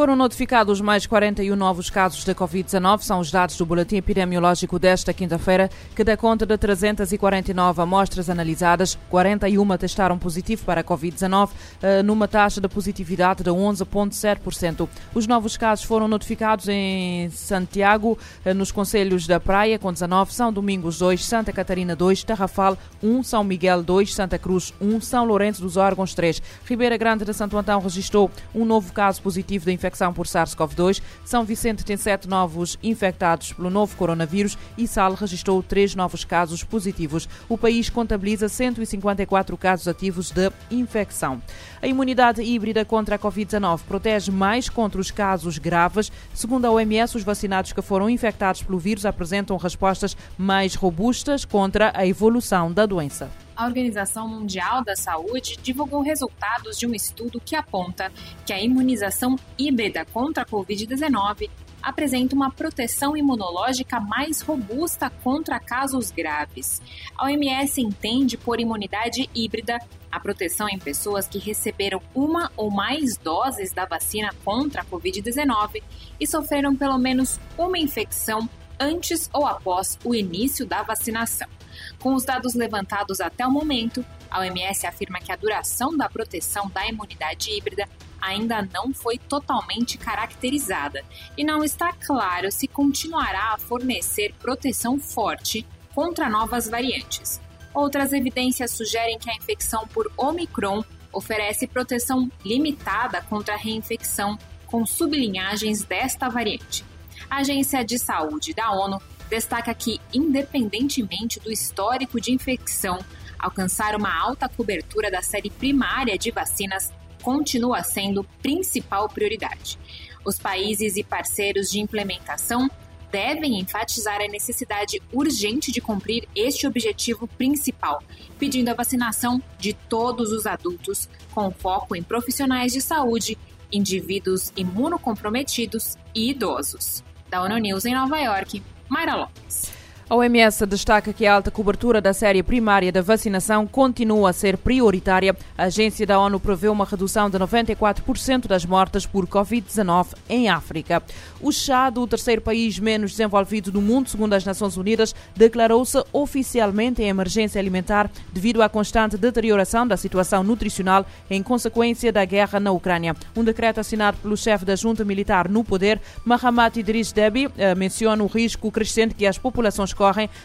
Foram notificados mais 41 novos casos de Covid-19, são os dados do boletim epidemiológico desta quinta-feira, que dá conta de 349 amostras analisadas, 41 testaram positivo para a Covid-19, eh, numa taxa de positividade de 11,7%. Os novos casos foram notificados em Santiago, eh, nos Conselhos da Praia, com 19, São Domingos 2, Santa Catarina 2, Tarrafal 1, São Miguel 2, Santa Cruz 1, São Lourenço dos Órgãos 3. Ribeira Grande de Santo Antão registrou um novo caso positivo de infecção por SARS-CoV-2. São Vicente tem sete novos infectados pelo novo coronavírus e Sal registrou três novos casos positivos. O país contabiliza 154 casos ativos de infecção. A imunidade híbrida contra a Covid-19 protege mais contra os casos graves. Segundo a OMS, os vacinados que foram infectados pelo vírus apresentam respostas mais robustas contra a evolução da doença a Organização Mundial da Saúde divulgou resultados de um estudo que aponta que a imunização híbrida contra a Covid-19 apresenta uma proteção imunológica mais robusta contra casos graves. A OMS entende por imunidade híbrida a proteção em pessoas que receberam uma ou mais doses da vacina contra a Covid-19 e sofreram pelo menos uma infecção antes ou após o início da vacinação. Com os dados levantados até o momento, a OMS afirma que a duração da proteção da imunidade híbrida ainda não foi totalmente caracterizada e não está claro se continuará a fornecer proteção forte contra novas variantes. Outras evidências sugerem que a infecção por Omicron oferece proteção limitada contra a reinfecção com sublinhagens desta variante. A Agência de Saúde da ONU destaca que, independentemente do histórico de infecção, alcançar uma alta cobertura da série primária de vacinas continua sendo principal prioridade. Os países e parceiros de implementação devem enfatizar a necessidade urgente de cumprir este objetivo principal, pedindo a vacinação de todos os adultos, com foco em profissionais de saúde, indivíduos imunocomprometidos e idosos. Da ONU News em Nova York, Mayra Lopes. A OMS destaca que a alta cobertura da série primária da vacinação continua a ser prioritária. A agência da ONU prevê uma redução de 94% das mortes por Covid-19 em África. O Chad, o terceiro país menos desenvolvido do mundo, segundo as Nações Unidas, declarou-se oficialmente em emergência alimentar devido à constante deterioração da situação nutricional em consequência da guerra na Ucrânia. Um decreto assinado pelo chefe da junta militar no poder, Mahamat Idris Deby, eh, menciona o risco crescente que as populações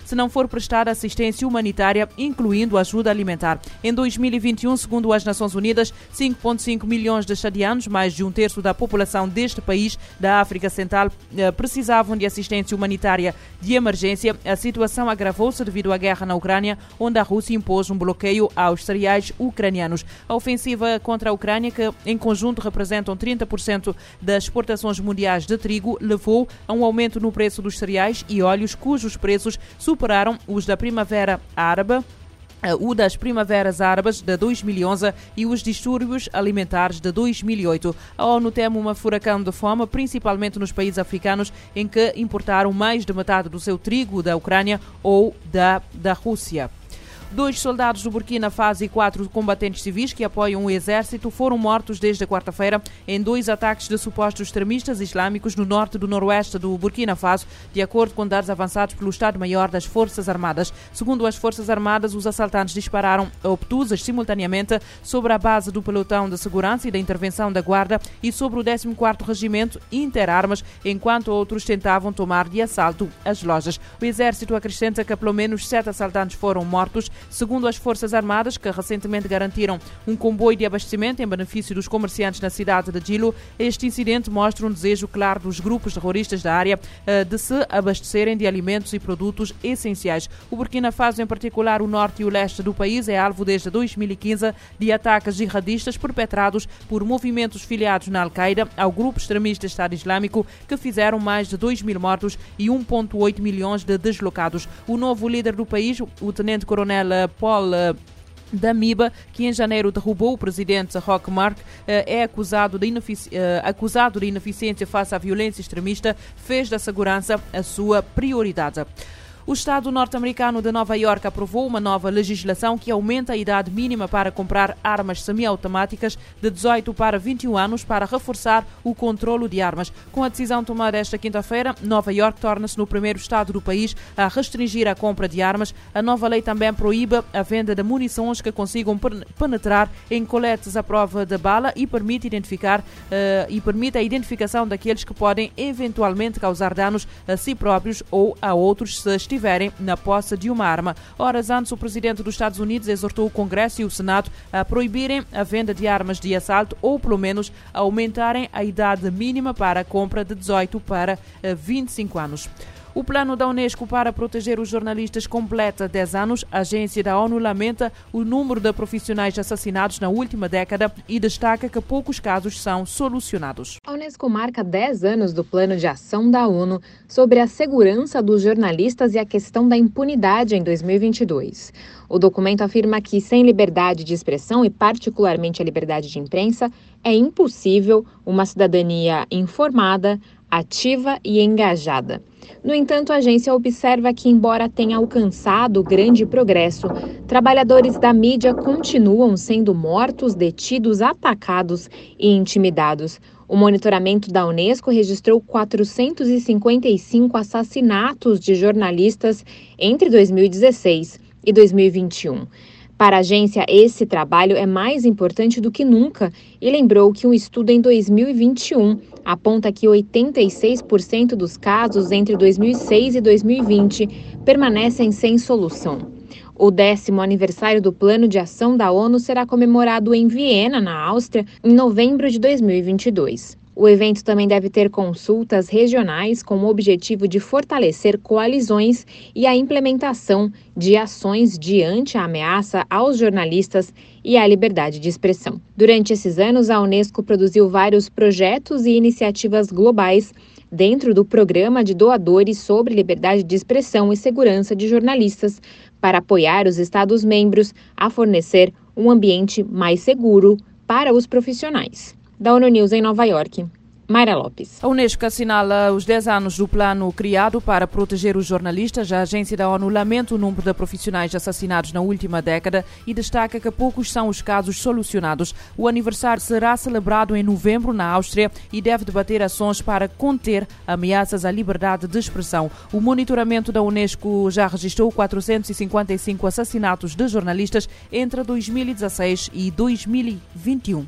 se não for prestada assistência humanitária, incluindo ajuda alimentar. Em 2021, segundo as Nações Unidas, 5,5 milhões de chadianos, mais de um terço da população deste país da África Central, eh, precisavam de assistência humanitária de emergência. A situação agravou-se devido à guerra na Ucrânia, onde a Rússia impôs um bloqueio aos cereais ucranianos. A ofensiva contra a Ucrânia, que em conjunto representam 30% das exportações mundiais de trigo, levou a um aumento no preço dos cereais e óleos, cujos preços superaram os da Primavera Árabe eh, o das primaveras árabes de 2011 e os distúrbios alimentares de 2008. A ONU teme uma furacão de fome, principalmente nos países africanos, em que importaram mais de metade do seu trigo da Ucrânia ou da, da Rússia. Dois soldados do Burkina Faso e quatro combatentes civis que apoiam o exército foram mortos desde quarta-feira em dois ataques de supostos extremistas islâmicos no norte do noroeste do Burkina Faso, de acordo com dados avançados pelo Estado-Maior das Forças Armadas. Segundo as Forças Armadas, os assaltantes dispararam obtusas simultaneamente sobre a base do pelotão de segurança e da intervenção da Guarda e sobre o 14º Regimento Interarmas, enquanto outros tentavam tomar de assalto as lojas. O exército acrescenta que pelo menos sete assaltantes foram mortos, Segundo as Forças Armadas, que recentemente garantiram um comboio de abastecimento em benefício dos comerciantes na cidade de Gilo, este incidente mostra um desejo claro dos grupos terroristas da área eh, de se abastecerem de alimentos e produtos essenciais. O Burkina Faso, em particular o norte e o leste do país, é alvo desde 2015 de ataques jihadistas perpetrados por movimentos filiados na Al-Qaeda ao grupo extremista Estado Islâmico, que fizeram mais de 2 mil mortos e 1,8 milhões de deslocados. O novo líder do país, o tenente-coronel Paul da MIBA, que em janeiro derrubou o presidente Rock Mark, eh, é acusado de, eh, acusado de ineficiência face à violência extremista, fez da segurança a sua prioridade. O Estado norte-americano de Nova York aprovou uma nova legislação que aumenta a idade mínima para comprar armas semiautomáticas de 18 para 21 anos para reforçar o controlo de armas. Com a decisão tomada esta quinta-feira, Nova York torna-se no primeiro estado do país a restringir a compra de armas. A nova lei também proíbe a venda de munições que consigam penetrar em coletes à prova de bala e permite identificar uh, e permite a identificação daqueles que podem eventualmente causar danos a si próprios ou a outros se estiverem na posse de uma arma. Horas antes, o presidente dos Estados Unidos exortou o Congresso e o Senado a proibirem a venda de armas de assalto ou, pelo menos, a aumentarem a idade mínima para a compra de 18 para 25 anos. O plano da Unesco para proteger os jornalistas completa 10 anos. A agência da ONU lamenta o número de profissionais assassinados na última década e destaca que poucos casos são solucionados. A Unesco marca 10 anos do plano de ação da ONU sobre a segurança dos jornalistas e a questão da impunidade em 2022. O documento afirma que, sem liberdade de expressão e, particularmente, a liberdade de imprensa, é impossível uma cidadania informada, ativa e engajada. No entanto, a agência observa que, embora tenha alcançado grande progresso, trabalhadores da mídia continuam sendo mortos, detidos, atacados e intimidados. O monitoramento da Unesco registrou 455 assassinatos de jornalistas entre 2016 e 2021. Para a agência, esse trabalho é mais importante do que nunca e lembrou que um estudo em 2021 aponta que 86% dos casos entre 2006 e 2020 permanecem sem solução. O décimo aniversário do Plano de Ação da ONU será comemorado em Viena, na Áustria, em novembro de 2022. O evento também deve ter consultas regionais com o objetivo de fortalecer coalizões e a implementação de ações diante a ameaça aos jornalistas e à liberdade de expressão. Durante esses anos, a Unesco produziu vários projetos e iniciativas globais dentro do programa de doadores sobre liberdade de expressão e segurança de jornalistas para apoiar os Estados-membros a fornecer um ambiente mais seguro para os profissionais da ONU News em Nova York. Mayra Lopes. A Unesco assinala os 10 anos do plano criado para proteger os jornalistas. A agência da ONU lamenta o número de profissionais assassinados na última década e destaca que poucos são os casos solucionados. O aniversário será celebrado em novembro na Áustria e deve debater ações para conter ameaças à liberdade de expressão. O monitoramento da Unesco já registrou 455 assassinatos de jornalistas entre 2016 e 2021.